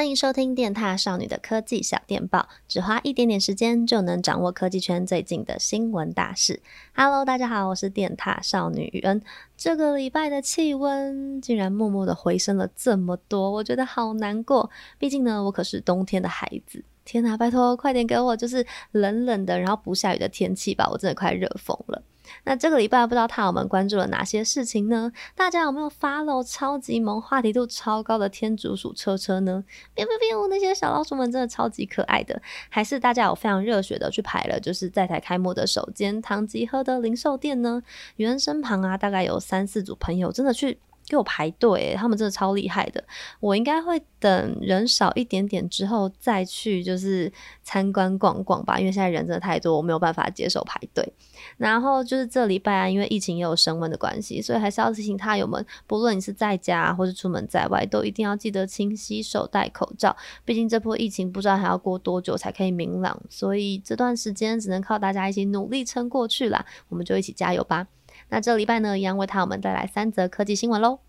欢迎收听电踏少女的科技小电报，只花一点点时间就能掌握科技圈最近的新闻大事。Hello，大家好，我是电踏少女雨恩。这个礼拜的气温竟然默默的回升了这么多，我觉得好难过。毕竟呢，我可是冬天的孩子。天哪，拜托，快点给我就是冷冷的，然后不下雨的天气吧，我真的快热疯了。那这个礼拜不知道他有们关注了哪些事情呢？大家有没有 follow 超级萌、话题度超高的天竺鼠车车呢？别别别，那些小老鼠们真的超级可爱的。还是大家有非常热血的去排了，就是在台开幕的首间唐吉诃德零售店呢？原身旁啊，大概有三四组朋友真的去。给我排队，他们真的超厉害的。我应该会等人少一点点之后再去，就是参观逛逛吧。因为现在人真的太多，我没有办法接受排队。然后就是这礼拜啊，因为疫情也有升温的关系，所以还是要提醒他友们，不论你是在家或是出门在外，都一定要记得勤洗手、戴口罩。毕竟这波疫情不知道还要过多久才可以明朗，所以这段时间只能靠大家一起努力撑过去啦。我们就一起加油吧。那这礼拜呢，一样为他我们带来三则科技新闻喽。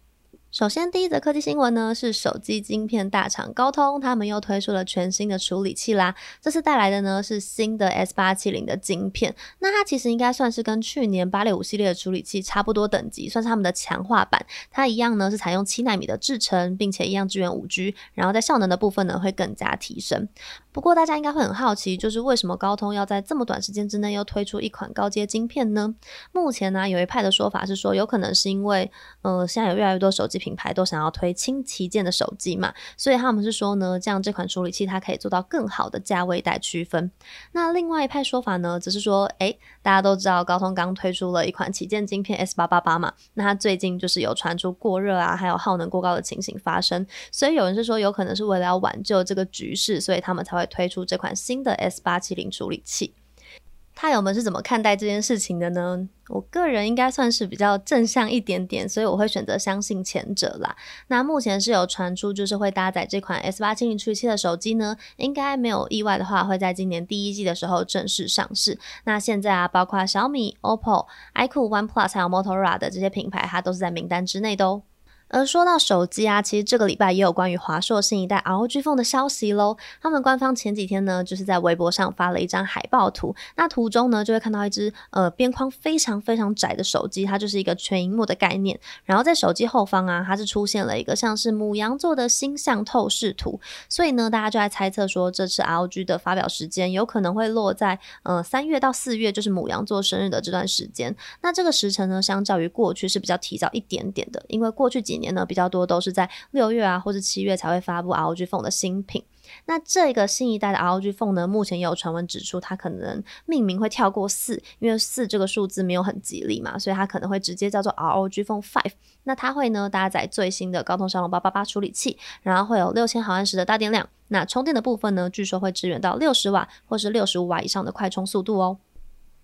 首先，第一则科技新闻呢，是手机晶片大厂高通，他们又推出了全新的处理器啦。这次带来的呢是新的 S 八七零的晶片，那它其实应该算是跟去年八六五系列的处理器差不多等级，算是他们的强化版。它一样呢是采用七纳米的制程，并且一样支援五 G，然后在效能的部分呢会更加提升。不过大家应该会很好奇，就是为什么高通要在这么短时间之内又推出一款高阶晶片呢？目前呢、有一派的说法是说，有可能是因为，呃，现在有越来越多手机品牌都想要推轻旗舰的手机嘛，所以他们是说呢，这样这款处理器它可以做到更好的价位带区分。那另外一派说法呢，只是说，诶，大家都知道高通刚推出了一款旗舰晶片 S 八八八嘛，那它最近就是有传出过热啊，还有耗能过高的情形发生，所以有人是说，有可能是为了要挽救这个局势，所以他们才会。推出这款新的 S 八七零处理器，獭友们是怎么看待这件事情的呢？我个人应该算是比较正向一点点，所以我会选择相信前者啦。那目前是有传出，就是会搭载这款 S 八七零处理器的手机呢，应该没有意外的话，会在今年第一季的时候正式上市。那现在啊，包括小米、OPPO、iQOO、OnePlus 还有 Motorola 的这些品牌，它都是在名单之内的哦。而说到手机啊，其实这个礼拜也有关于华硕新一代 ROG Phone 的消息喽。他们官方前几天呢，就是在微博上发了一张海报图。那图中呢，就会看到一只呃边框非常非常窄的手机，它就是一个全荧幕的概念。然后在手机后方啊，它是出现了一个像是母羊座的星象透视图。所以呢，大家就在猜测说，这次 ROG 的发表时间有可能会落在呃三月到四月，就是母羊座生日的这段时间。那这个时辰呢，相较于过去是比较提早一点点的，因为过去几年年呢比较多都是在六月啊或者七月才会发布 ROG Phone 的新品。那这个新一代的 ROG Phone 呢，目前也有传闻指出它可能命名会跳过四，因为四这个数字没有很吉利嘛，所以它可能会直接叫做 ROG Phone Five。那它会呢搭载最新的高通骁龙八八八处理器，然后会有六千毫安时的大电量。那充电的部分呢，据说会支援到六十瓦或是六十五瓦以上的快充速度哦。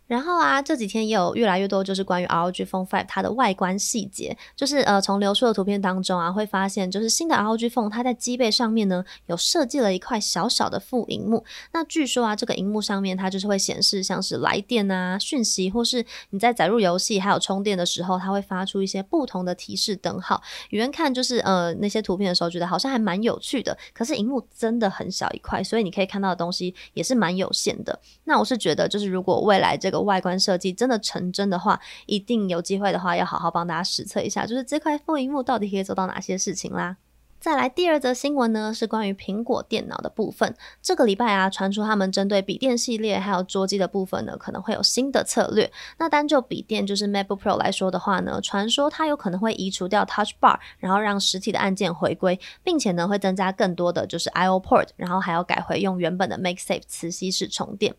然后啊，这几天也有越来越多就是关于 ROG Phone 5它的外观细节，就是呃从流出的图片当中啊，会发现就是新的 ROG Phone 它在机背上面呢有设计了一块小小的副荧幕。那据说啊，这个荧幕上面它就是会显示像是来电啊、讯息，或是你在载入游戏还有充电的时候，它会发出一些不同的提示灯号。有人看就是呃那些图片的时候，觉得好像还蛮有趣的。可是荧幕真的很小一块，所以你可以看到的东西也是蛮有限的。那我是觉得就是如果未来这个外观设计真的成真的话，一定有机会的话，要好好帮大家实测一下，就是这块副萤幕到底可以做到哪些事情啦。再来第二则新闻呢，是关于苹果电脑的部分。这个礼拜啊，传出他们针对笔电系列还有桌机的部分呢，可能会有新的策略。那单就笔电就是 MacBook Pro 来说的话呢，传说它有可能会移除掉 Touch Bar，然后让实体的按键回归，并且呢会增加更多的就是 I/O Port，然后还要改回用原本的 MagSafe 磁吸式充电。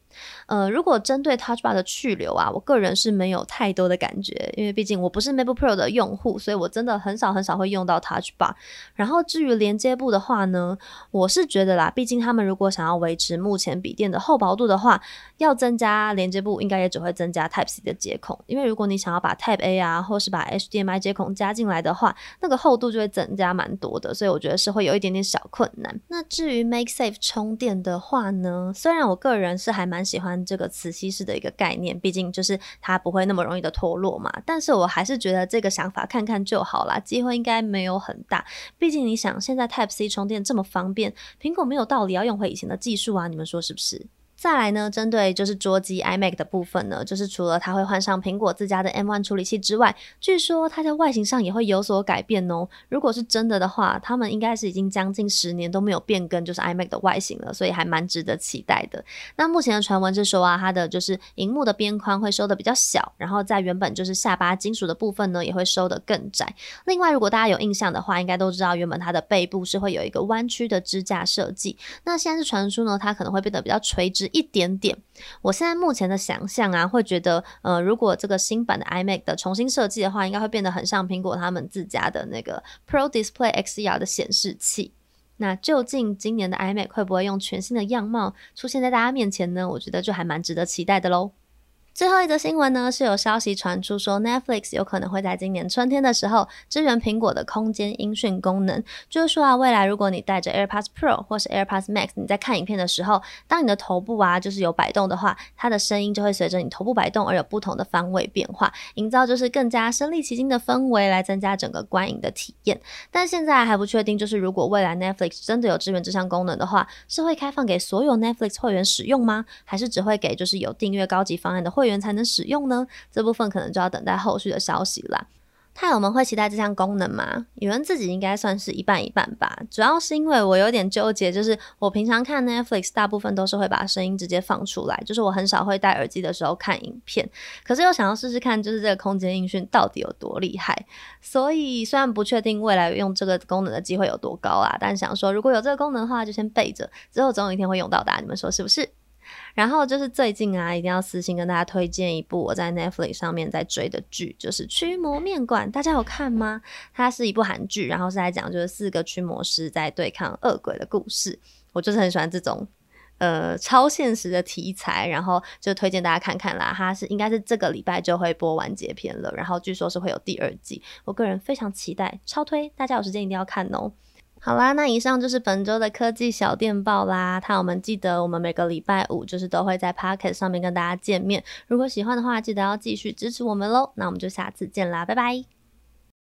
呃，如果针对 Touch Bar 的去留啊，我个人是没有太多的感觉，因为毕竟我不是 MacBook Pro 的用户，所以我真的很少很少会用到 Touch Bar。然后至于连接部的话呢，我是觉得啦，毕竟他们如果想要维持目前笔电的厚薄度的话，要增加连接部，应该也只会增加 Type C 的接孔。因为如果你想要把 Type A 啊，或是把 HDMI 接孔加进来的话，那个厚度就会增加蛮多的，所以我觉得是会有一点点小困难。那至于 Make Safe 充电的话呢，虽然我个人是还蛮喜欢这个磁吸式的一个概念，毕竟就是它不会那么容易的脱落嘛，但是我还是觉得这个想法看看就好啦，机会应该没有很大。毕竟你想，现在 Type C 充电这么方便，苹果没有道理要用回以前的技术啊，你们说是不是？再来呢，针对就是桌机 iMac 的部分呢，就是除了它会换上苹果自家的 M1 处理器之外，据说它在外形上也会有所改变哦。如果是真的的话，他们应该是已经将近十年都没有变更就是 iMac 的外形了，所以还蛮值得期待的。那目前的传闻是说啊，它的就是荧幕的边框会收的比较小，然后在原本就是下巴金属的部分呢，也会收的更窄。另外，如果大家有印象的话，应该都知道原本它的背部是会有一个弯曲的支架设计，那现在是传出呢，它可能会变得比较垂直。一点点，我现在目前的想象啊，会觉得，呃，如果这个新版的 iMac 的重新设计的话，应该会变得很像苹果他们自家的那个 Pro Display XDR 的显示器。那究竟今年的 iMac 会不会用全新的样貌出现在大家面前呢？我觉得就还蛮值得期待的喽。最后一则新闻呢，是有消息传出说，Netflix 有可能会在今年春天的时候支援苹果的空间音讯功能。就是说啊，未来如果你带着 AirPods Pro 或是 AirPods Max，你在看影片的时候，当你的头部啊就是有摆动的话，它的声音就会随着你头部摆动而有不同的方位变化，营造就是更加身临其境的氛围，来增加整个观影的体验。但现在还不确定，就是如果未来 Netflix 真的有支援这项功能的话，是会开放给所有 Netflix 会员使用吗？还是只会给就是有订阅高级方案的会员员才能使用呢？这部分可能就要等待后续的消息啦。太友们会期待这项功能吗？宇文自己应该算是一半一半吧。主要是因为我有点纠结，就是我平常看 Netflix 大部分都是会把声音直接放出来，就是我很少会戴耳机的时候看影片。可是又想要试试看，就是这个空间音讯到底有多厉害。所以虽然不确定未来用这个功能的机会有多高啊，但想说如果有这个功能的话，就先备着，之后总有一天会用到的。你们说是不是？然后就是最近啊，一定要私信跟大家推荐一部我在 Netflix 上面在追的剧，就是《驱魔面馆》，大家有看吗？它是一部韩剧，然后是在讲就是四个驱魔师在对抗恶鬼的故事。我就是很喜欢这种呃超现实的题材，然后就推荐大家看看啦。它是应该是这个礼拜就会播完结篇了，然后据说是会有第二季，我个人非常期待，超推，大家有时间一定要看哦。好啦，那以上就是本周的科技小电报啦。那我们记得，我们每个礼拜五就是都会在 Pocket 上面跟大家见面。如果喜欢的话，记得要继续支持我们喽。那我们就下次见啦，拜拜。